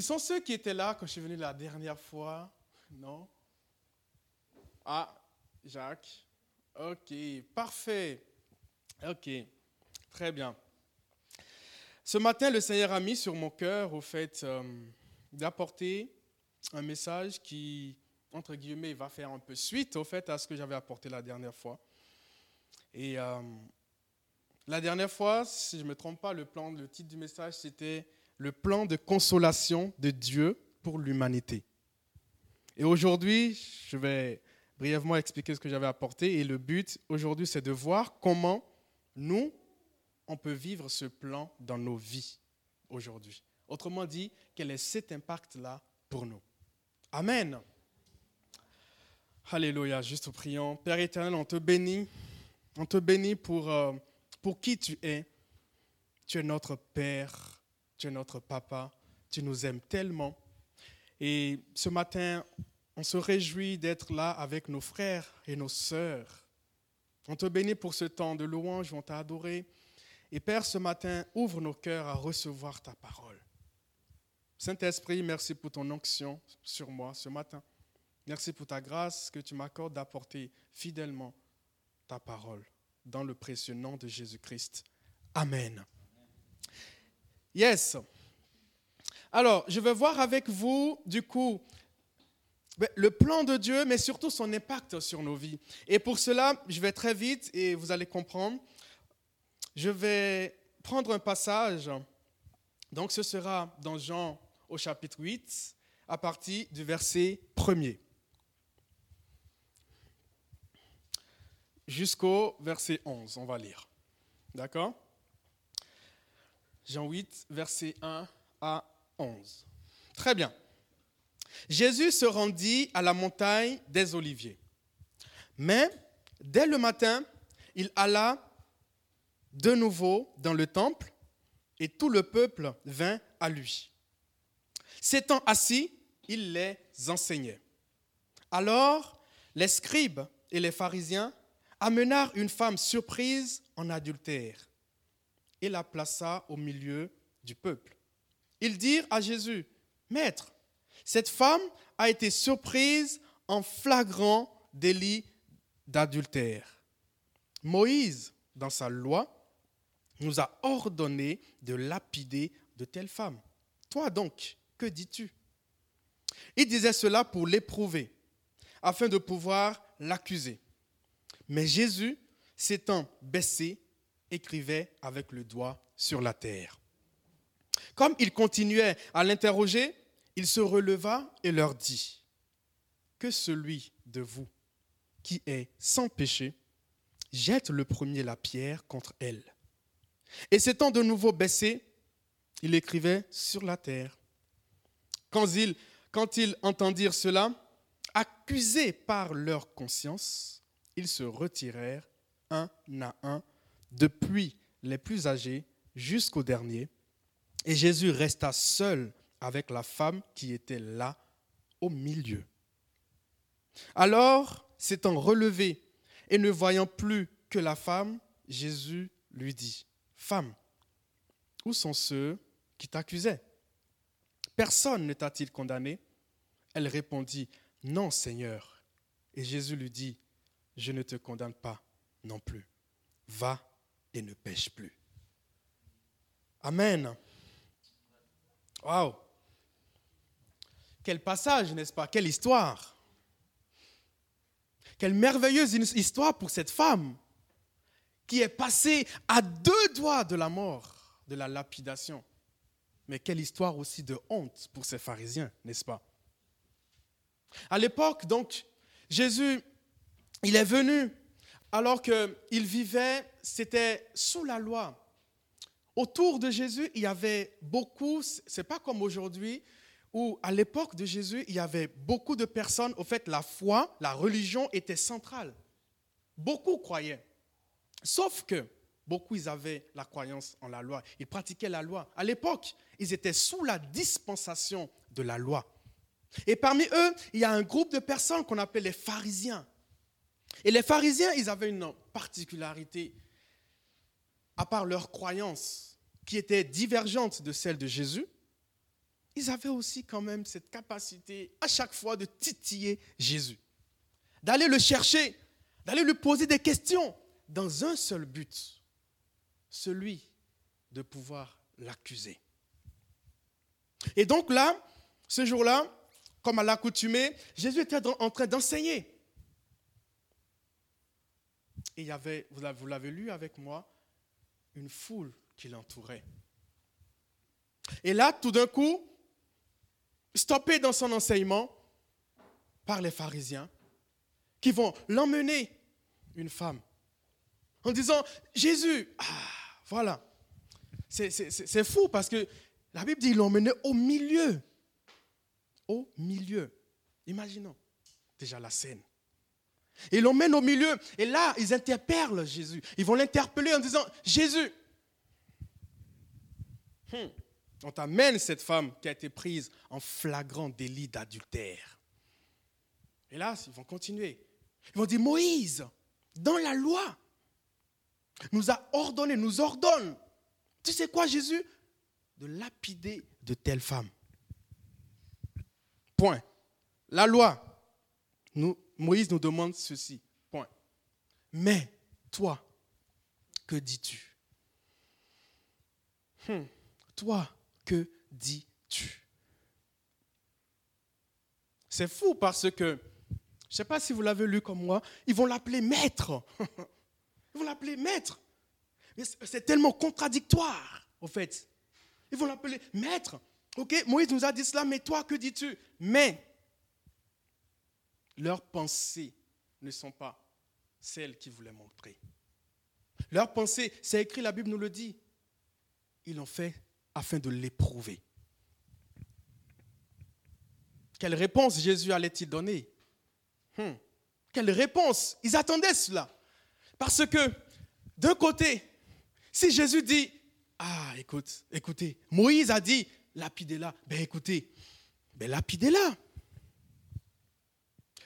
Sont ceux qui étaient là quand je suis venu la dernière fois Non? Ah, Jacques. Ok, parfait. Ok, très bien. Ce matin, le Seigneur a mis sur mon cœur, au fait, euh, d'apporter un message qui, entre guillemets, va faire un peu suite, au fait, à ce que j'avais apporté la dernière fois. Et euh, la dernière fois, si je ne me trompe pas, le, plan, le titre du message, c'était le plan de consolation de Dieu pour l'humanité. Et aujourd'hui, je vais brièvement expliquer ce que j'avais apporté. Et le but aujourd'hui, c'est de voir comment nous, on peut vivre ce plan dans nos vies aujourd'hui. Autrement dit, quel est cet impact-là pour nous? Amen. Alléluia, juste prions. Père éternel, on te bénit. On te bénit pour, euh, pour qui tu es. Tu es notre Père, tu es notre Papa, tu nous aimes tellement. Et ce matin, on se réjouit d'être là avec nos frères et nos sœurs. On te bénit pour ce temps de louange, on t'a adoré. Et Père, ce matin, ouvre nos cœurs à recevoir ta parole. Saint-Esprit, merci pour ton onction sur moi ce matin. Merci pour ta grâce que tu m'accordes d'apporter fidèlement ta parole dans le précieux nom de Jésus-Christ. Amen. Yes. Alors, je vais voir avec vous, du coup, le plan de Dieu, mais surtout son impact sur nos vies. Et pour cela, je vais très vite et vous allez comprendre. Je vais prendre un passage. Donc, ce sera dans Jean au chapitre 8, à partir du verset 1er. Jusqu'au verset 11, on va lire. D'accord? Jean 8, verset 1 à 11. Très bien. Jésus se rendit à la montagne des Oliviers. Mais dès le matin, il alla de nouveau dans le temple et tout le peuple vint à lui. S'étant assis, il les enseignait. Alors, les scribes et les pharisiens amenèrent une femme surprise en adultère et la plaça au milieu du peuple. Ils dirent à Jésus, Maître, cette femme a été surprise en flagrant délit d'adultère. Moïse, dans sa loi, nous a ordonné de lapider de telles femmes. Toi donc, que dis-tu? Il disait cela pour l'éprouver, afin de pouvoir l'accuser. Mais Jésus, s'étant baissé, écrivait avec le doigt sur la terre. Comme il continuait à l'interroger, il se releva et leur dit, que celui de vous qui est sans péché jette le premier la pierre contre elle. Et s'étant de nouveau baissé, il écrivait sur la terre. Quand ils, quand ils entendirent cela, accusés par leur conscience, ils se retirèrent un à un, depuis les plus âgés jusqu'au dernier. Et Jésus resta seul avec la femme qui était là au milieu. Alors, s'étant relevé et ne voyant plus que la femme, Jésus lui dit, Femme, où sont ceux qui t'accusaient? Personne ne t'a-t-il condamné? Elle répondit, Non, Seigneur. Et Jésus lui dit, Je ne te condamne pas non plus. Va et ne pêche plus. Amen. Waouh. Quel passage, n'est-ce pas? Quelle histoire. Quelle merveilleuse histoire pour cette femme qui est passée à deux doigts de la mort, de la lapidation. Mais quelle histoire aussi de honte pour ces pharisiens, n'est-ce pas? À l'époque, donc, Jésus, il est venu alors qu'il vivait, c'était sous la loi. Autour de Jésus, il y avait beaucoup, c'est pas comme aujourd'hui, où à l'époque de Jésus, il y avait beaucoup de personnes, au fait, la foi, la religion était centrale. Beaucoup croyaient. Sauf que Beaucoup, ils avaient la croyance en la loi. Ils pratiquaient la loi. À l'époque, ils étaient sous la dispensation de la loi. Et parmi eux, il y a un groupe de personnes qu'on appelle les pharisiens. Et les pharisiens, ils avaient une particularité, à part leur croyance, qui était divergente de celle de Jésus. ils avaient aussi quand même cette capacité à chaque fois de titiller Jésus, d'aller le chercher, d'aller lui poser des questions dans un seul but, celui de pouvoir l'accuser. Et donc là, ce jour-là, comme à l'accoutumée, Jésus était en train d'enseigner. Et il y avait, vous l'avez lu avec moi, une foule qui l'entourait. Et là, tout d'un coup, stoppé dans son enseignement par les pharisiens, qui vont l'emmener, une femme, en disant, Jésus, ah, voilà. C'est fou parce que la Bible dit, ils l'ont emmené au milieu. Au milieu. Imaginons déjà la scène. Ils l'emmènent au milieu. Et là, ils interpellent Jésus. Ils vont l'interpeller en disant, Jésus, hmm, on t'amène cette femme qui a été prise en flagrant délit d'adultère. Et là, ils vont continuer. Ils vont dire, Moïse, dans la loi, nous a ordonné, nous ordonne, tu sais quoi Jésus De lapider de telle femme. Point. La loi, nous, Moïse nous demande ceci. Point. Mais toi, que dis-tu? Hmm. Toi, que dis-tu? C'est fou parce que, je ne sais pas si vous l'avez lu comme moi, ils vont l'appeler maître. Ils vont l'appeler maître. C'est tellement contradictoire, au fait. Ils vont l'appeler maître. Ok, Moïse nous a dit cela, mais toi, que dis-tu? Mais leurs pensées ne sont pas celles qu'ils voulaient montrer. Leurs pensées, c'est écrit, la Bible nous le dit. Ils l'ont fait afin de l'éprouver. Quelle réponse Jésus allait-il donner? Hmm. Quelle réponse? Ils attendaient cela. Parce que, d'un côté, si Jésus dit, ah, écoute, écoutez, Moïse a dit, lapidez-la, ben écoutez, ben lapidez-la.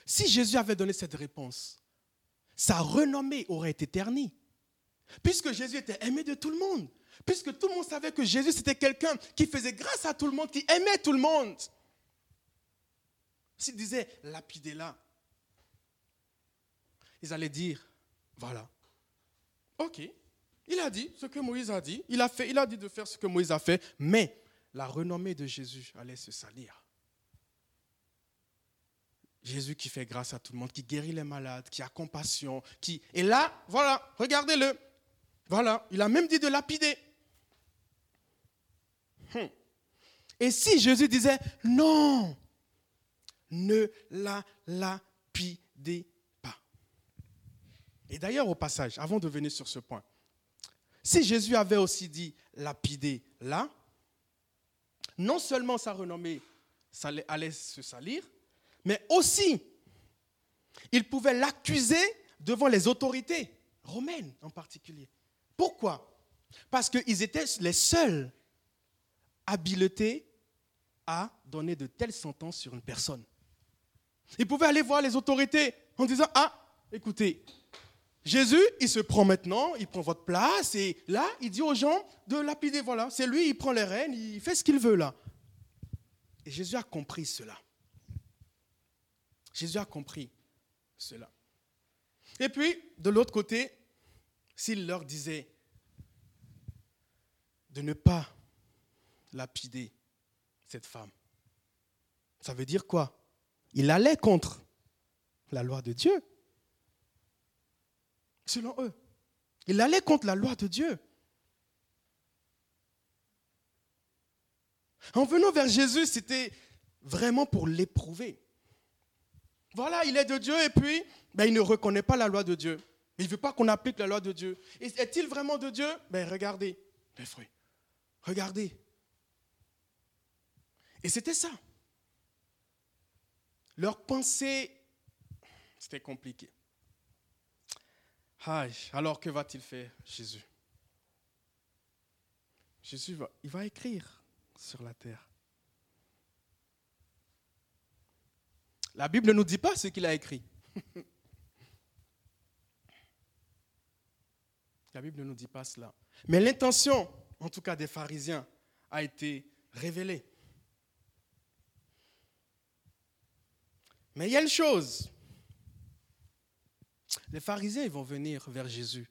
Si Jésus avait donné cette réponse, sa renommée aurait été ternie. Puisque Jésus était aimé de tout le monde. Puisque tout le monde savait que Jésus, c'était quelqu'un qui faisait grâce à tout le monde, qui aimait tout le monde. S'il disait, lapidez-la, ils allaient dire, voilà. Ok, il a dit ce que Moïse a dit, il a, fait, il a dit de faire ce que Moïse a fait, mais la renommée de Jésus allait se salir. Jésus qui fait grâce à tout le monde, qui guérit les malades, qui a compassion, qui... Et là, voilà, regardez-le. Voilà, il a même dit de lapider. Hmm. Et si Jésus disait, non, ne la lapidez pas. Et d'ailleurs, au passage, avant de venir sur ce point, si Jésus avait aussi dit lapider là, non seulement sa renommée allait se salir, mais aussi il pouvait l'accuser devant les autorités romaines en particulier. Pourquoi? Parce qu'ils étaient les seuls habilités à donner de telles sentences sur une personne. Ils pouvaient aller voir les autorités en disant, ah, écoutez, Jésus, il se prend maintenant, il prend votre place, et là, il dit aux gens de lapider, voilà, c'est lui, il prend les rênes, il fait ce qu'il veut là. Et Jésus a compris cela. Jésus a compris cela. Et puis, de l'autre côté, s'il leur disait de ne pas lapider cette femme, ça veut dire quoi? Il allait contre la loi de Dieu selon eux. Il allait contre la loi de Dieu. En venant vers Jésus, c'était vraiment pour l'éprouver. Voilà, il est de Dieu et puis ben, il ne reconnaît pas la loi de Dieu. Il ne veut pas qu'on applique la loi de Dieu. Est-il vraiment de Dieu? Ben regardez, mes frères, regardez. Et c'était ça. Leur pensée, c'était compliqué alors que va-t-il faire, Jésus? Jésus va, il va écrire sur la terre. La Bible ne nous dit pas ce qu'il a écrit. La Bible ne nous dit pas cela. Mais l'intention, en tout cas des pharisiens, a été révélée. Mais il y a une chose. Les pharisiens, ils vont venir vers Jésus.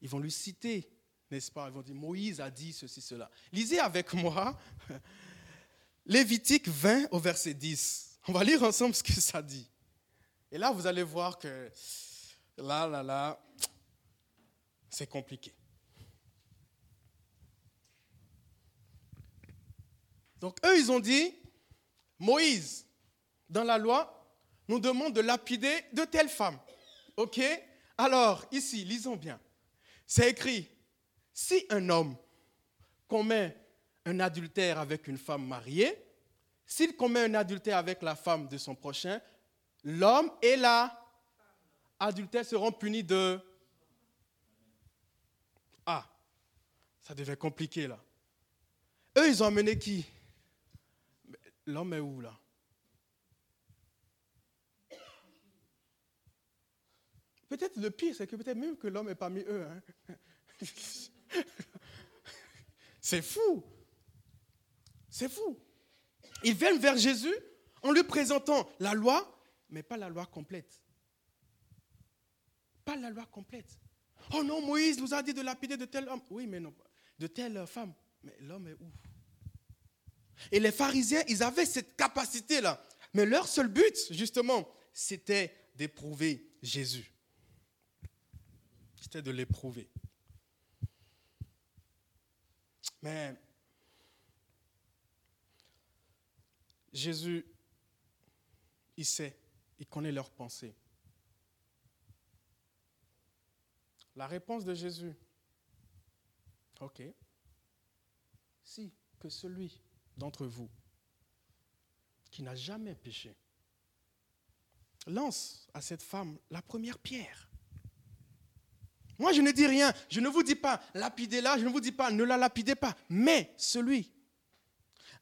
Ils vont lui citer, n'est-ce pas? Ils vont dire, Moïse a dit ceci, cela. Lisez avec moi Lévitique 20 au verset 10. On va lire ensemble ce que ça dit. Et là, vous allez voir que là, là, là, c'est compliqué. Donc eux, ils ont dit, Moïse, dans la loi, nous demande de lapider de telles femmes. OK? Alors, ici, lisons bien. C'est écrit, si un homme commet un adultère avec une femme mariée, s'il commet un adultère avec la femme de son prochain, l'homme et la adultère seront punis de... Ah, ça devait compliquer là. Eux, ils ont amené qui? L'homme est où là? Peut-être le pire, c'est que peut-être même que l'homme est parmi eux. Hein. c'est fou. C'est fou. Ils viennent vers Jésus en lui présentant la loi, mais pas la loi complète. Pas la loi complète. Oh non, Moïse nous a dit de lapider de tel homme. Oui, mais non, de telle femme. Mais l'homme est où? Et les pharisiens, ils avaient cette capacité-là. Mais leur seul but, justement, c'était d'éprouver Jésus. C'était de l'éprouver. Mais Jésus, il sait, il connaît leurs pensées. La réponse de Jésus, ok, si que celui d'entre vous qui n'a jamais péché lance à cette femme la première pierre. Moi, je ne dis rien. Je ne vous dis pas lapidez-la. Je ne vous dis pas ne la lapidez pas. Mais celui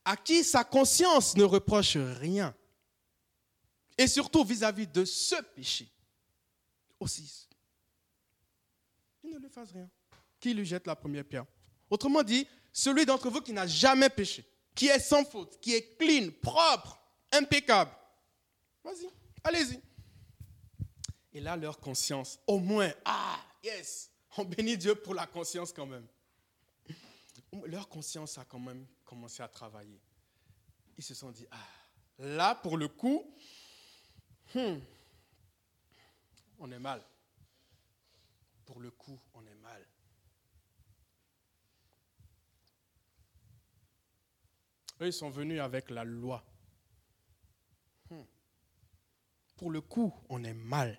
à qui sa conscience ne reproche rien, et surtout vis-à-vis de ce péché, aussi, il ne lui fasse rien. Qui lui jette la première pierre? Autrement dit, celui d'entre vous qui n'a jamais péché, qui est sans faute, qui est clean, propre, impeccable. Vas-y, allez-y. Et là, leur conscience, au moins, ah, yes, on bénit Dieu pour la conscience quand même. Leur conscience a quand même commencé à travailler. Ils se sont dit, ah, là, pour le coup, hmm, on est mal. Pour le coup, on est mal. Eux, ils sont venus avec la loi. Hmm. Pour le coup, on est mal.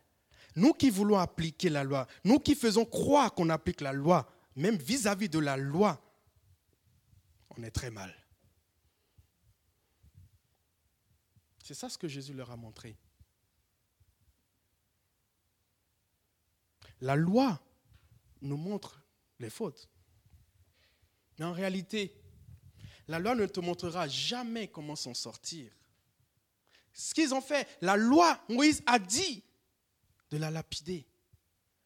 Nous qui voulons appliquer la loi, nous qui faisons croire qu'on applique la loi, même vis-à-vis -vis de la loi, on est très mal. C'est ça ce que Jésus leur a montré. La loi nous montre les fautes. Mais en réalité, la loi ne te montrera jamais comment s'en sortir. Ce qu'ils ont fait, la loi, Moïse a dit de la lapider.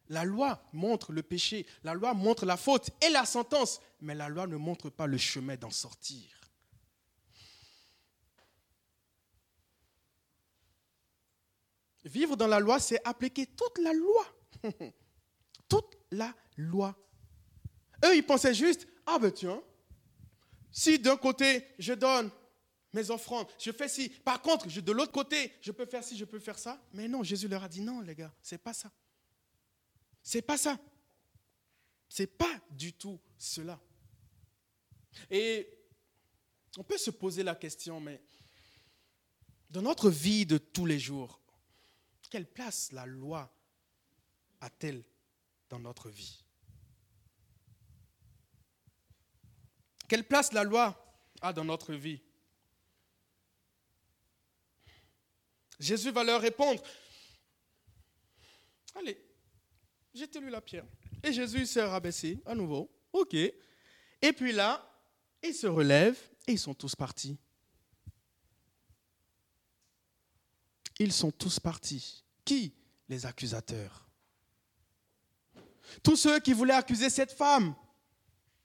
La loi montre le péché, la loi montre la faute et la sentence, mais la loi ne montre pas le chemin d'en sortir. Vivre dans la loi, c'est appliquer toute la loi. toute la loi. Eux, ils pensaient juste, ah ben tiens, si d'un côté je donne mes offrandes, je fais ci, par contre, de l'autre côté, je peux faire ci, je peux faire ça. Mais non, Jésus leur a dit non, les gars, c'est pas ça. C'est pas ça. C'est pas du tout cela. Et on peut se poser la question, mais dans notre vie de tous les jours, quelle place la loi a-t-elle dans notre vie? Quelle place la loi a dans notre vie? Jésus va leur répondre, allez, jetez-lui la pierre. Et Jésus s'est rabaissé à nouveau. OK. Et puis là, ils se relèvent et ils sont tous partis. Ils sont tous partis. Qui Les accusateurs. Tous ceux qui voulaient accuser cette femme,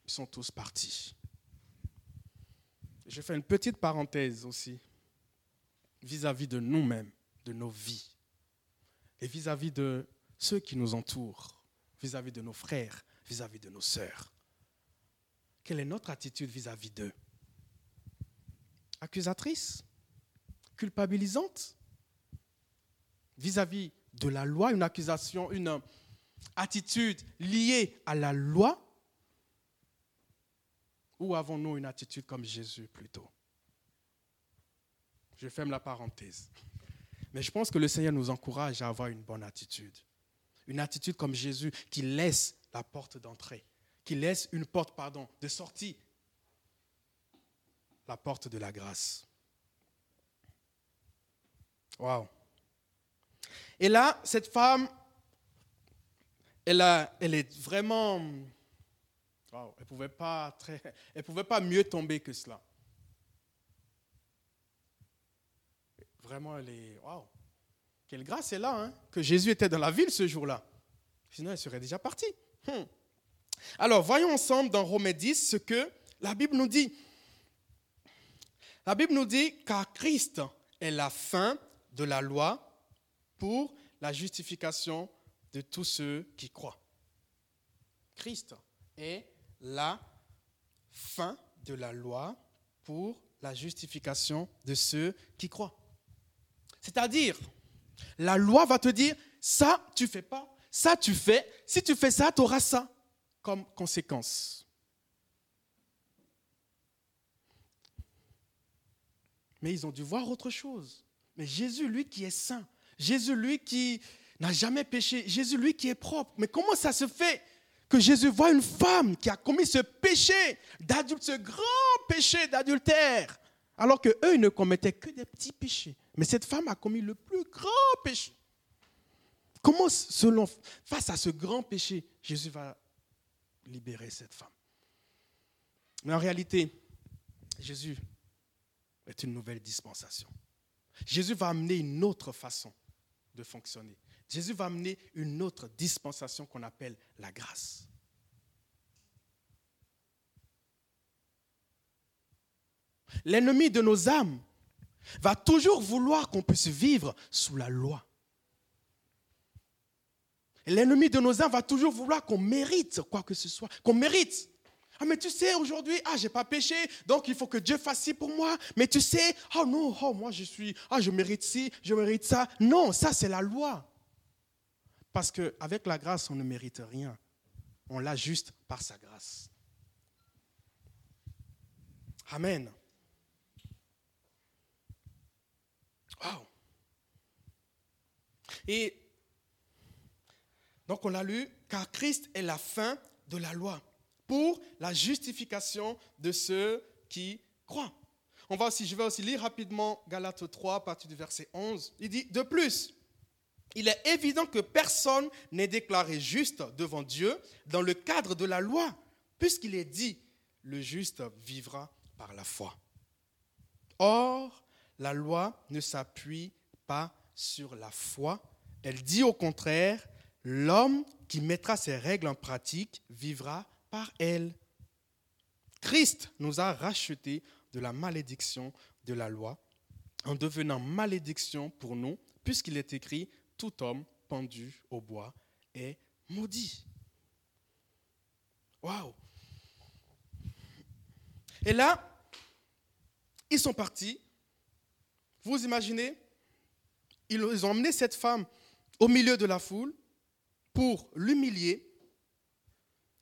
ils sont tous partis. Je fais une petite parenthèse aussi vis-à-vis de nous-mêmes. de nos vies et vis-à-vis de ceux qui nous entourent, vis-à-vis de nos frères, vis-à-vis de nos sœurs. Quelle est notre attitude vis-à-vis d'eux? Accusatrice? Culpabilisante? Vis-à-vis de la loi, une accusation, une attitude liée à la loi? Ou avons-nous une attitude comme Jésus plutôt? Je ferme la parenthèse. Mais je pense que le Seigneur nous encourage à avoir une bonne attitude. Une attitude comme Jésus qui laisse la porte d'entrée, qui laisse une porte, pardon, de sortie, la porte de la grâce. Waouh. Et là, cette femme, elle, a, elle est vraiment. Wow, elle ne pouvait, pas très, elle pouvait pas mieux tomber que cela. Vraiment, elle est. Waouh! Quelle grâce est là, hein, que Jésus était dans la ville ce jour-là. Sinon, elle serait déjà partie. Hmm. Alors, voyons ensemble dans Romains 10 ce que la Bible nous dit. La Bible nous dit car Christ est la fin de la loi pour la justification de tous ceux qui croient. Christ est la fin de la loi pour la justification de ceux qui croient. C'est-à-dire, la loi va te dire, ça, tu fais pas, ça, tu fais, si tu fais ça, tu auras ça comme conséquence. Mais ils ont dû voir autre chose. Mais Jésus, lui qui est saint, Jésus, lui qui n'a jamais péché, Jésus, lui qui est propre, mais comment ça se fait que Jésus voit une femme qui a commis ce péché d'adulte, ce grand péché d'adultère, alors qu'eux, ils ne commettaient que des petits péchés. Mais cette femme a commis le plus grand péché. Comment, selon, face à ce grand péché, Jésus va libérer cette femme Mais en réalité, Jésus est une nouvelle dispensation. Jésus va amener une autre façon de fonctionner. Jésus va amener une autre dispensation qu'on appelle la grâce. L'ennemi de nos âmes va toujours vouloir qu'on puisse vivre sous la loi. L'ennemi de nos âmes va toujours vouloir qu'on mérite quoi que ce soit, qu'on mérite. Ah, mais tu sais, aujourd'hui, ah, j'ai pas péché, donc il faut que Dieu fasse ci pour moi. Mais tu sais, oh non, oh, moi je suis, ah, je mérite ci, je mérite ça. Non, ça c'est la loi. Parce qu'avec la grâce, on ne mérite rien. On l'a juste par sa grâce. Amen. Wow. Et donc on a lu, car Christ est la fin de la loi pour la justification de ceux qui croient. On va aussi, je vais aussi lire rapidement Galates 3 à partir du verset 11. Il dit, de plus, il est évident que personne n'est déclaré juste devant Dieu dans le cadre de la loi, puisqu'il est dit, le juste vivra par la foi. Or, la loi ne s'appuie pas sur la foi. Elle dit au contraire, l'homme qui mettra ses règles en pratique vivra par elle. Christ nous a rachetés de la malédiction de la loi en devenant malédiction pour nous, puisqu'il est écrit, tout homme pendu au bois est maudit. Waouh! Et là, ils sont partis vous imaginez ils ont emmené cette femme au milieu de la foule pour l'humilier.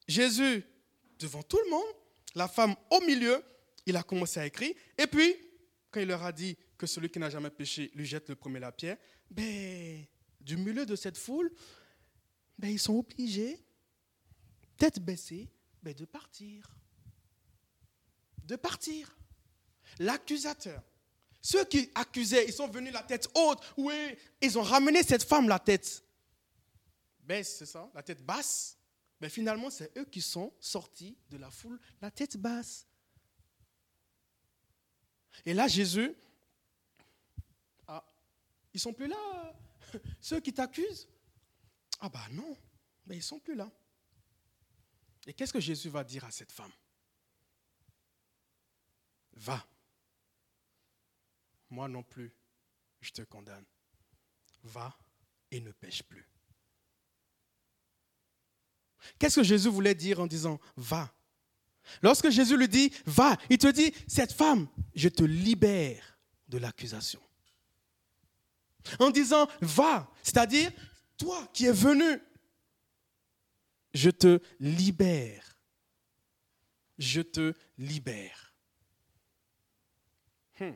Jésus devant tout le monde, la femme au milieu, il a commencé à écrire. Et puis, quand il leur a dit que celui qui n'a jamais péché lui jette le premier la pierre, ben, du milieu de cette foule, ben, ils sont obligés, tête baissée, ben, de partir. De partir. L'accusateur, ceux qui accusaient, ils sont venus la tête haute. Oui, ils ont ramené cette femme la tête baisse, c'est ça La tête basse. Mais finalement, c'est eux qui sont sortis de la foule la tête basse. Et là, Jésus, ah, ils sont plus là. Ceux qui t'accusent, ah bah non, mais ils sont plus là. Et qu'est-ce que Jésus va dire à cette femme? Va moi non plus, je te condamne. va et ne pêche plus. Qu'est-ce que Jésus voulait dire en disant va? Lorsque Jésus lui dit va, il te dit cette femme, je te libère de l'accusation. En disant va, c'est-à-dire toi qui es venu, je te libère. Je te libère. Hmm.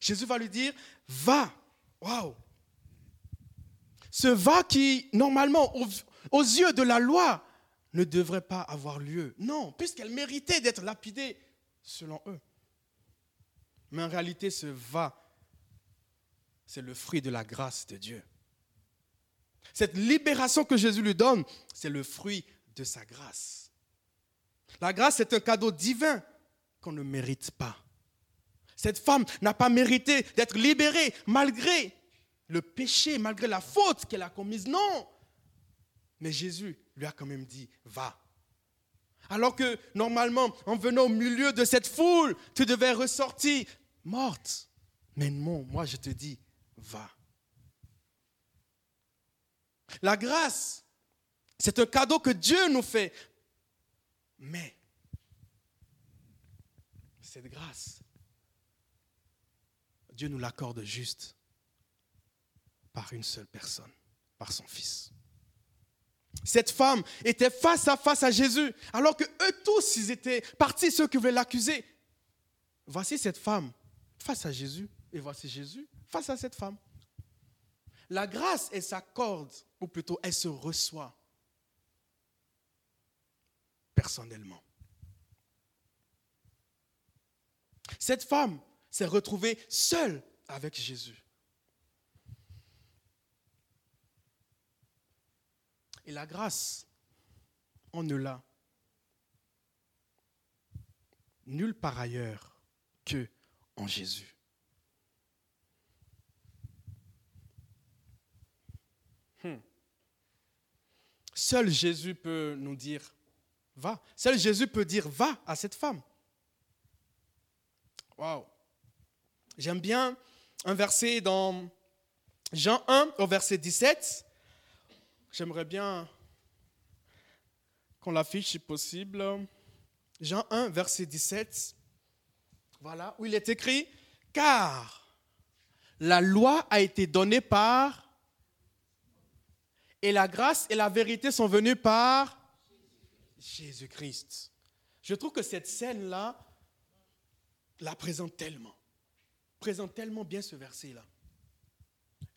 Jésus va lui dire va. Waouh ce va qui, normalement, aux, yeux de la loi, ne devrait pas avoir lieu. Non, puisqu'elle méritait d'être lapidée selon eux. Mais en réalité, ce va, c'est le fruit de la grâce de Dieu. Cette libération que Jésus lui donne, c'est le fruit de sa grâce. La grâce est un cadeau divin qu'on ne mérite pas. Cette femme n'a pas mérité d'être libérée malgré le péché, malgré la faute qu'elle a commise. Non. Mais Jésus lui a quand même dit, va. Alors que normalement, en venant au milieu de cette foule, tu devais ressortir morte. Mais non, moi je te dis, va. La grâce, c'est un cadeau que Dieu nous fait. Mais cette grâce, Dieu nous l'accorde juste par une seule personne, par son Fils. Cette femme était face à face à Jésus, alors que eux tous, ils étaient partis, ceux qui voulaient l'accuser. Voici cette femme face à Jésus, et voici Jésus face à cette femme. La grâce, elle s'accorde, ou plutôt elle se reçoit personnellement. Cette femme s'est retrouvée seule avec Jésus. Et la grâce, on ne l'a nulle part ailleurs que en Jésus. Hmm. Seul Jésus peut nous dire, va. Seul Jésus peut dire, va à cette femme. Waouh. J'aime bien un verset dans Jean 1 au verset 17. J'aimerais bien qu'on l'affiche si possible. Jean 1, verset 17. Voilà, où il est écrit, car la loi a été donnée par, et la grâce et la vérité sont venues par Jésus-Christ. Je trouve que cette scène-là la présente tellement, présente tellement bien ce verset-là.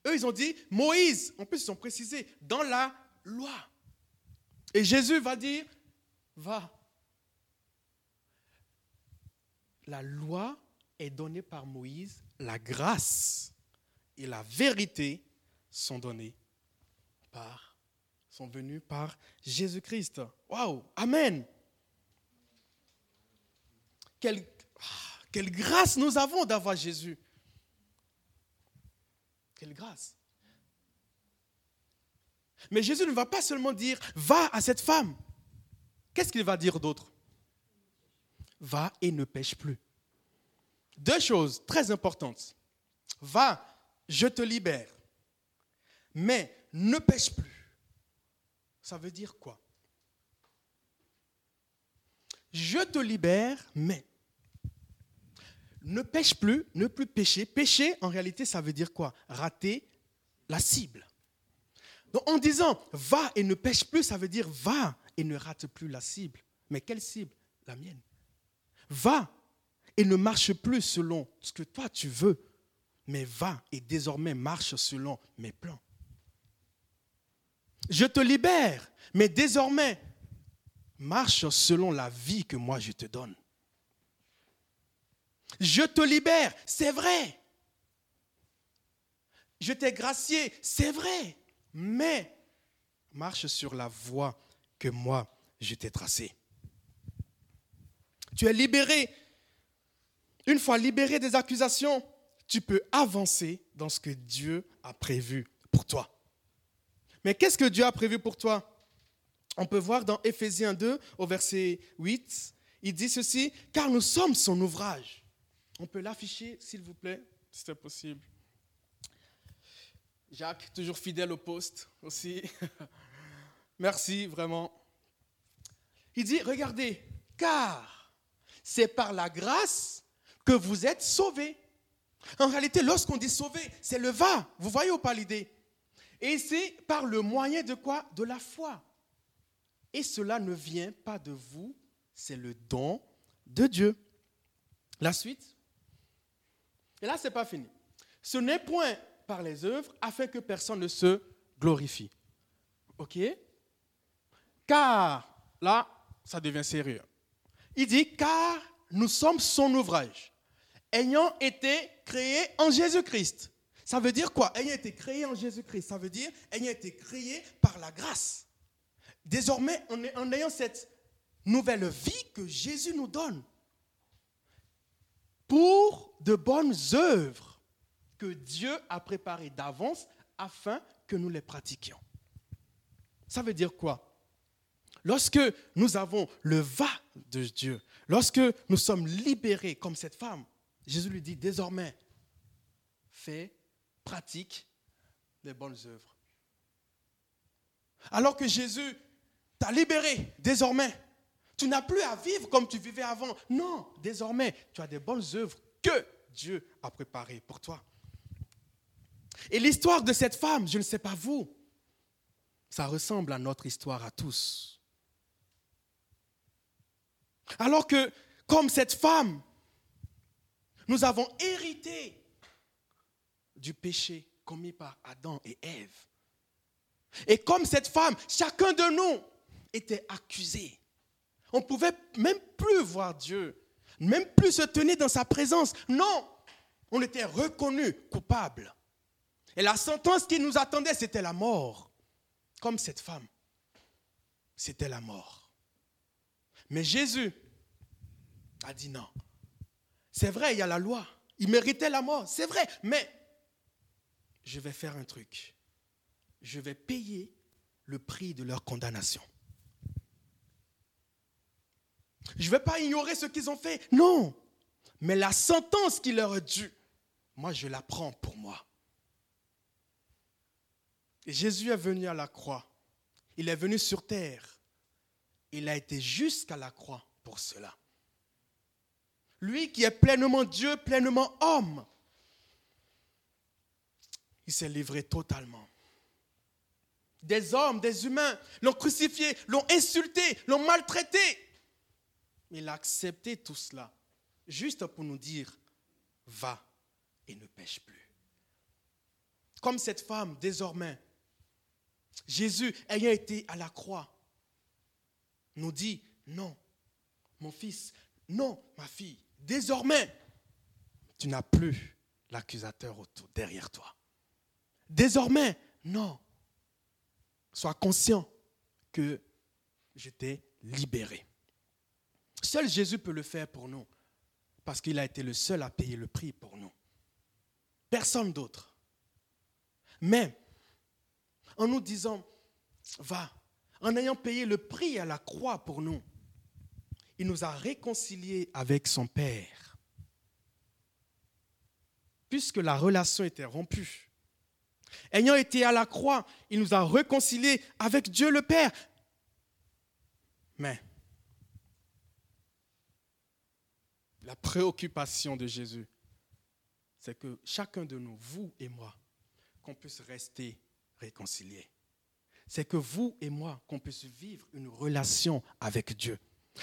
Eux, ils ont dit Moïse. En plus, ils ont précisé dans la loi. Et Jésus va dire Va. La loi est donnée par Moïse, la grâce et la vérité sont données par, sont venues par Jésus-Christ. Waouh, Amen. Quelle, ah, quelle grâce nous avons d'avoir Jésus. Quelle grâce. Mais Jésus ne va pas seulement dire, va à cette femme. Qu'est-ce qu'il va dire d'autre? Va et ne pêche plus. Deux choses très importantes. Va, je te libère. Mais ne pêche plus. Ça veut dire quoi? Je te libère, mais ne pêche plus, ne plus pêcher. Pêcher, en réalité, ça veut dire quoi? Rater la cible. Donc en disant va et ne pêche plus, ça veut dire va et ne rate plus la cible. Mais quelle cible? La mienne. Va et ne marche plus selon ce que toi tu veux, mais va et désormais marche selon mes plans. Je te libère, mais désormais marche selon la vie que moi je te donne. Je te libère, c'est vrai. Je t'ai gracié, c'est vrai. Mais marche sur la voie que moi, je t'ai tracée. Tu es libéré. Une fois libéré des accusations, tu peux avancer dans ce que Dieu a prévu pour toi. Mais qu'est-ce que Dieu a prévu pour toi? On peut voir dans Éphésiens 2 au verset 8, il dit ceci, car nous sommes son ouvrage on peut l'afficher, s'il vous plaît, si c'est possible. Jacques, toujours fidèle au poste aussi. Merci vraiment. Il dit, regardez, car c'est par la grâce que vous êtes sauvés. En réalité, lorsqu'on dit sauvé, c'est le va. Vous voyez ou pas l'idée? Et c'est par le moyen de quoi? De la foi. Et cela ne vient pas de vous, c'est le don de Dieu. La suite? Et là, ce n'est pas fini. Ce n'est point par les œuvres afin que personne ne se glorifie. OK? Car, là, ça devient sérieux. Il dit, car nous sommes son ouvrage, ayant été créés en Jésus-Christ. Ça veut dire quoi? Ayant été créés en Jésus-Christ. Ça veut dire ayant été créés par la grâce. Désormais, en ayant cette nouvelle vie que Jésus nous donne, pour de bonnes œuvres que Dieu a préparées d'avance afin que nous les pratiquions. Ça veut dire quoi? Lorsque nous avons le va de Dieu, lorsque nous sommes libérés comme cette femme, Jésus lui dit désormais, fais, pratique les bonnes œuvres. Alors que Jésus t'a libéré désormais, tu n'as plus à vivre comme tu vivais avant. Non, désormais, tu as des bonnes œuvres que Dieu a préparées pour toi. Et l'histoire de cette femme, je ne sais pas vous, ça ressemble à notre histoire à tous. Alors que, comme cette femme, nous avons hérité du péché commis par Adam et Ève. Et comme cette femme, chacun de nous était accusé. On ne pouvait même plus voir Dieu, même plus se tenir dans sa présence. Non, on était reconnu coupable. Et la sentence qui nous attendait, c'était la mort. Comme cette femme, c'était la mort. Mais Jésus a dit non. C'est vrai, il y a la loi. Il méritait la mort, c'est vrai. Mais je vais faire un truc. Je vais payer le prix de leur condamnation. Je ne vais pas ignorer ce qu'ils ont fait. Non. Mais la sentence qui leur est due, moi, je la prends pour moi. Jésus est venu à la croix. Il est venu sur terre. Il a été jusqu'à la croix pour cela. Lui qui est pleinement Dieu, pleinement homme, il s'est livré totalement. Des hommes, des humains l'ont crucifié, l'ont insulté, l'ont maltraité. Il a accepté tout cela juste pour nous dire, va et ne pêche plus. Comme cette femme, désormais, Jésus, ayant été à la croix, nous dit, non, mon fils, non, ma fille, désormais, tu n'as plus l'accusateur derrière toi. Désormais, non. Sois conscient que je t'ai libéré. Seul Jésus peut le faire pour nous, parce qu'il a été le seul à payer le prix pour nous. Personne d'autre. Mais en nous disant, va, en ayant payé le prix à la croix pour nous, il nous a réconciliés avec son Père. Puisque la relation était rompue. Ayant été à la croix, il nous a réconciliés avec Dieu le Père. Mais la préoccupation de Jésus, c'est que chacun de nous, vous et moi, qu'on puisse rester réconciliés. C'est que vous et moi, qu'on puisse vivre une relation avec Dieu.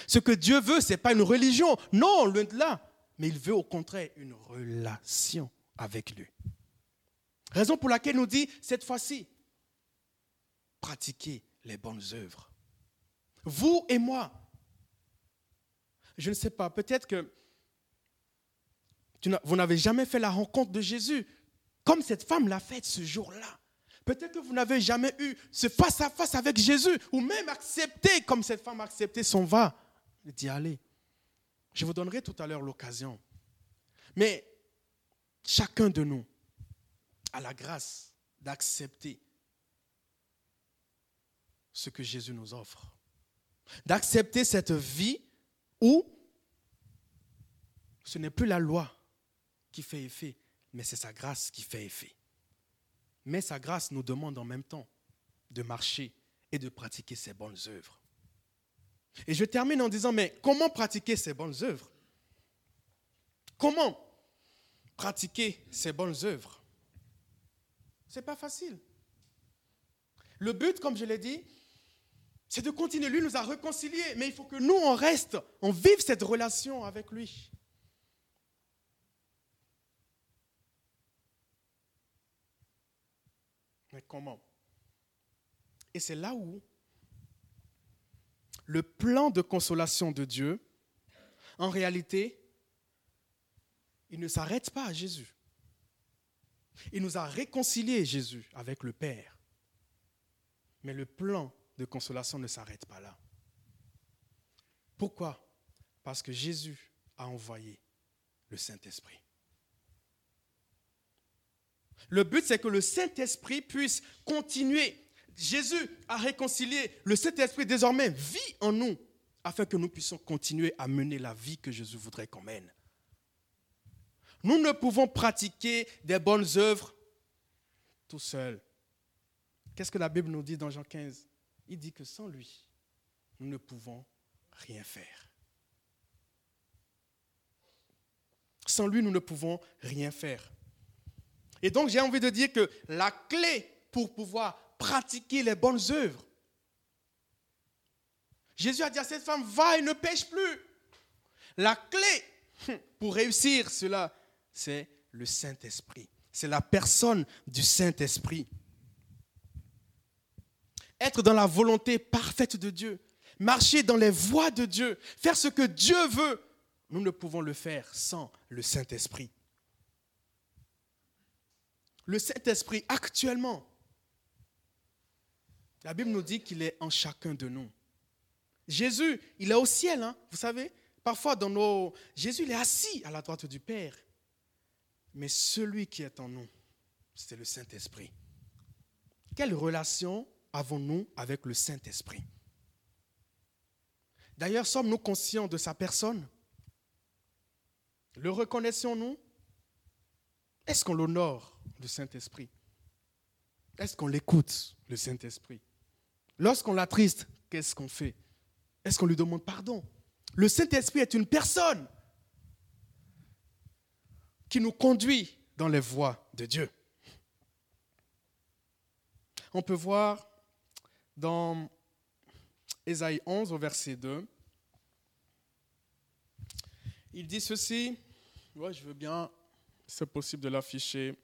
Ce que Dieu veut, ce n'est pas une religion. Non, loin de là. Mais il veut au contraire une relation avec lui. Raison pour laquelle nous dit, cette fois-ci, pratiquez les bonnes œuvres. Vous et moi. Je ne sais pas, peut-être que vous n'avez jamais fait la rencontre de Jésus comme cette femme l'a fait ce jour-là. Peut-être que vous n'avez jamais eu ce face-à-face avec Jésus ou même accepté comme cette femme a accepté son va d'y aller. Je vous donnerai tout à l'heure l'occasion. Mais chacun de nous a la grâce d'accepter ce que Jésus nous offre. D'accepter cette vie où ce n'est plus la loi qui fait effet, mais c'est sa grâce qui fait effet. Mais sa grâce nous demande en même temps de marcher et de pratiquer ses bonnes œuvres. Et je termine en disant, mais comment pratiquer ces bonnes œuvres? Comment pratiquer ces bonnes œuvres? Ce n'est pas facile. Le but, comme je l'ai dit, c'est de continuer. Lui nous a réconciliés, mais il faut que nous, on reste, on vive cette relation avec lui. Mais comment? Et c'est là où le plan de consolation de Dieu, en réalité, il ne s'arrête pas à Jésus. Il nous a réconciliés, Jésus, avec le Père. Mais le plan de consolation ne s'arrête pas là. Pourquoi? Parce que Jésus a envoyé le Saint-Esprit. Le but, c'est que le Saint-Esprit puisse continuer Jésus a réconcilié. Le Saint-Esprit désormais vit en nous afin que nous puissions continuer à mener la vie que Jésus voudrait qu'on mène. Nous ne pouvons pratiquer des bonnes œuvres tout seuls. Qu'est-ce que la Bible nous dit dans Jean 15 Il dit que sans lui, nous ne pouvons rien faire. Sans lui, nous ne pouvons rien faire. Et donc, j'ai envie de dire que la clé pour pouvoir pratiquer les bonnes œuvres. Jésus a dit à cette femme, va et ne pêche plus. La clé pour réussir cela, c'est le Saint-Esprit. C'est la personne du Saint-Esprit. Être dans la volonté parfaite de Dieu, marcher dans les voies de Dieu, faire ce que Dieu veut, nous ne pouvons le faire sans le Saint-Esprit. Le Saint-Esprit, actuellement, la Bible nous dit qu'il est en chacun de nous. Jésus, il est au ciel, hein, vous savez. Parfois, dans nos... Jésus, il est assis à la droite du Père. Mais celui qui est en nous, c'est le Saint-Esprit. Quelle relation avons-nous avec le Saint-Esprit? D'ailleurs, sommes-nous conscients de sa personne? Le reconnaissons-nous? Est-ce qu'on l'honore, le Saint-Esprit. Est-ce qu'on l'écoute, le Saint-Esprit? Lorsqu'on l'attriste, qu'est-ce qu'on fait? Est-ce qu'on lui demande pardon? Le Saint-Esprit est une personne qui nous conduit dans les voies de Dieu. On peut voir dans Ésaïe 11 au verset 2, il dit ceci, ouais, je veux bien, c'est possible de l'afficher.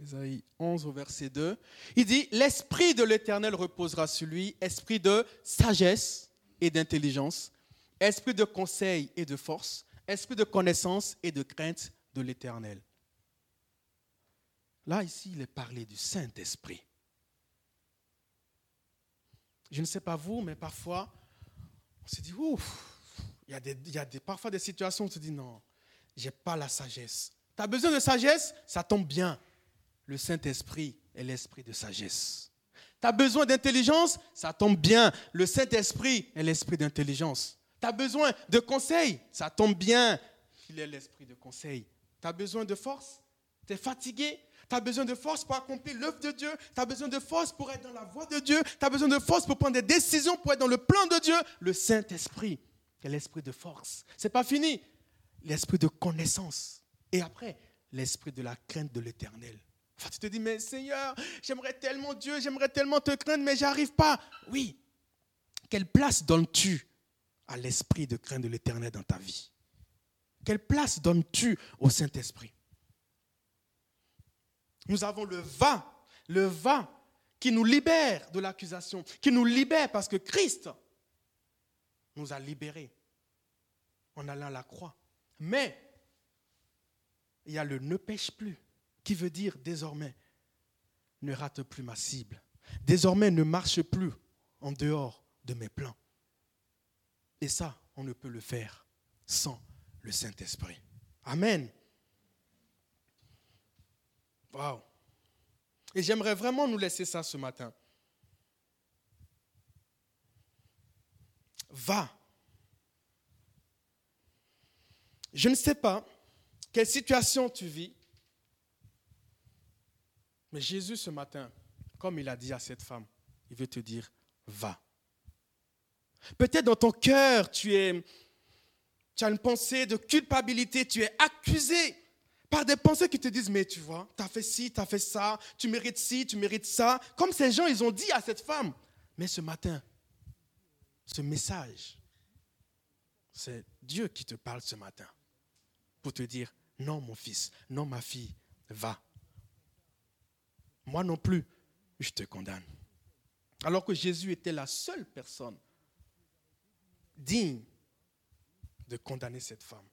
Isaïe 11 au verset 2. Il dit, l'Esprit de l'Éternel reposera sur lui, esprit de sagesse et d'intelligence, esprit de conseil et de force, esprit de connaissance et de crainte de l'Éternel. Là, ici, il est parlé du Saint-Esprit. Je ne sais pas vous, mais parfois, on se dit, ouf, il y a, des, il y a des, parfois des situations où on se dit, non, je n'ai pas la sagesse. Tu as besoin de sagesse, ça tombe bien le Saint-Esprit est l'esprit de sagesse. Tu as besoin d'intelligence, ça tombe bien. Le Saint-Esprit est l'esprit d'intelligence. Tu as besoin de conseil, ça tombe bien. Il est l'esprit de conseil. Tu as besoin de force, tu es fatigué, tu as besoin de force pour accomplir l'œuvre de Dieu, tu as besoin de force pour être dans la voie de Dieu, tu as besoin de force pour prendre des décisions, pour être dans le plan de Dieu? Le Saint-Esprit est l'esprit de force. C'est pas fini. L'esprit de connaissance. Et après, l'esprit de la crainte de l'éternel tu te dis, mais Seigneur, j'aimerais tellement Dieu, j'aimerais tellement te craindre, mais j'arrive pas. Oui. Quelle place donnes-tu à l'esprit de crainte de l'éternel dans ta vie? Quelle place donnes-tu au Saint-Esprit? Nous avons le vin, le vin qui nous libère de l'accusation, qui nous libère parce que Christ nous a libérés en allant à la croix. Mais il y a le ne pêche plus qui veut dire désormais, ne rate plus ma cible. Désormais, ne marche plus en dehors de mes plans. Et ça, on ne peut le faire sans le Saint-Esprit. Amen. Waouh. Et j'aimerais vraiment nous laisser ça ce matin. Va. Je ne sais pas quelle situation tu vis, Mais Jésus, ce matin, comme il a dit à cette femme, il veut te dire, va. Peut-être dans ton cœur, tu, es, as une pensée de culpabilité, tu es accusé par des pensées qui te disent, mais tu vois, tu as fait ci, tu as fait ça, tu mérites ci, tu mérites ça. Comme ces gens, ils ont dit à cette femme. Mais ce matin, ce message, c'est Dieu qui te parle ce matin pour te dire, non mon fils, non ma fille, va. Moi non plus, je te condamne. Alors que Jésus était la seule personne digne de condamner cette femme.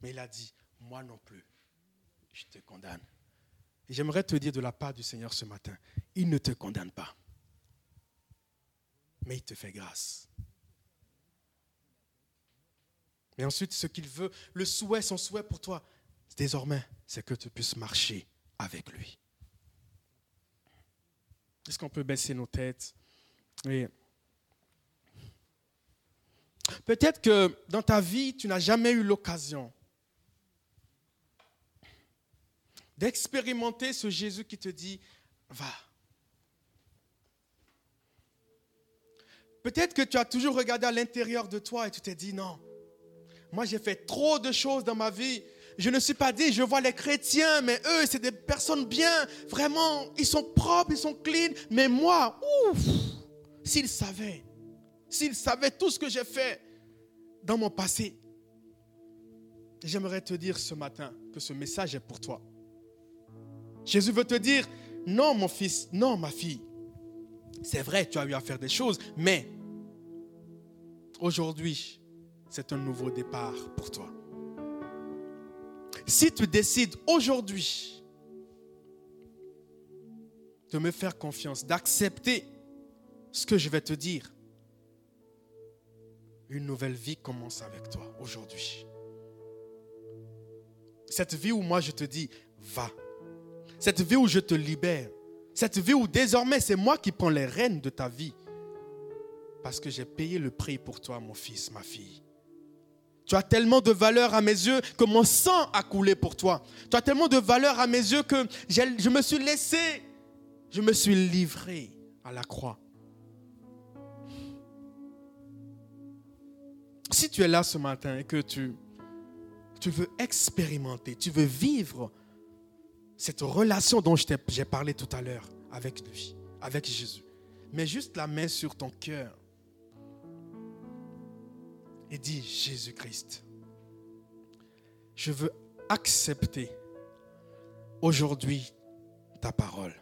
Mais il a dit, moi non plus, je te condamne. J'aimerais te dire de la part du Seigneur ce matin, il ne te condamne pas, mais il te fait grâce. Mais ensuite, ce qu'il veut, le souhait, son souhait pour toi, désormais, c'est que tu puisses marcher avec lui. Est-ce qu'on peut baisser nos têtes? Peut-être que dans ta vie, tu n'as jamais eu l'occasion d'expérimenter ce Jésus qui te dit, va. Peut-être que tu as toujours regardé à l'intérieur de toi et tu t'es dit, non, moi j'ai fait trop de choses dans ma vie. Je ne suis pas dit, je vois les chrétiens, mais eux, c'est des personnes bien, vraiment, ils sont propres, ils sont clean. Mais moi, ouf, s'ils savaient, s'ils savaient tout ce que j'ai fait dans mon passé, j'aimerais te dire ce matin que ce message est pour toi. Jésus veut te dire, non mon fils, non ma fille. C'est vrai, tu as eu à faire des choses, mais aujourd'hui, c'est un nouveau départ pour toi. Si tu décides aujourd'hui de me faire confiance, d'accepter ce que je vais te dire, une nouvelle vie commence avec toi aujourd'hui. Cette vie où moi je te dis, va. Cette vie où je te libère. Cette vie où désormais c'est moi qui prends les rênes de ta vie. Parce que j'ai payé le prix pour toi, mon fils, ma fille. Tu as tellement de valeur à mes yeux que mon sang a coulé pour toi. Tu as tellement de valeur à mes yeux que je me suis laissé, je me suis livré à la croix. Si tu es là ce matin et que tu, tu veux expérimenter, tu veux vivre cette relation dont j'ai parlé tout à l'heure avec lui, avec Jésus, mets juste la main sur ton cœur et dis, Jésus-Christ, je veux accepter aujourd'hui ta parole.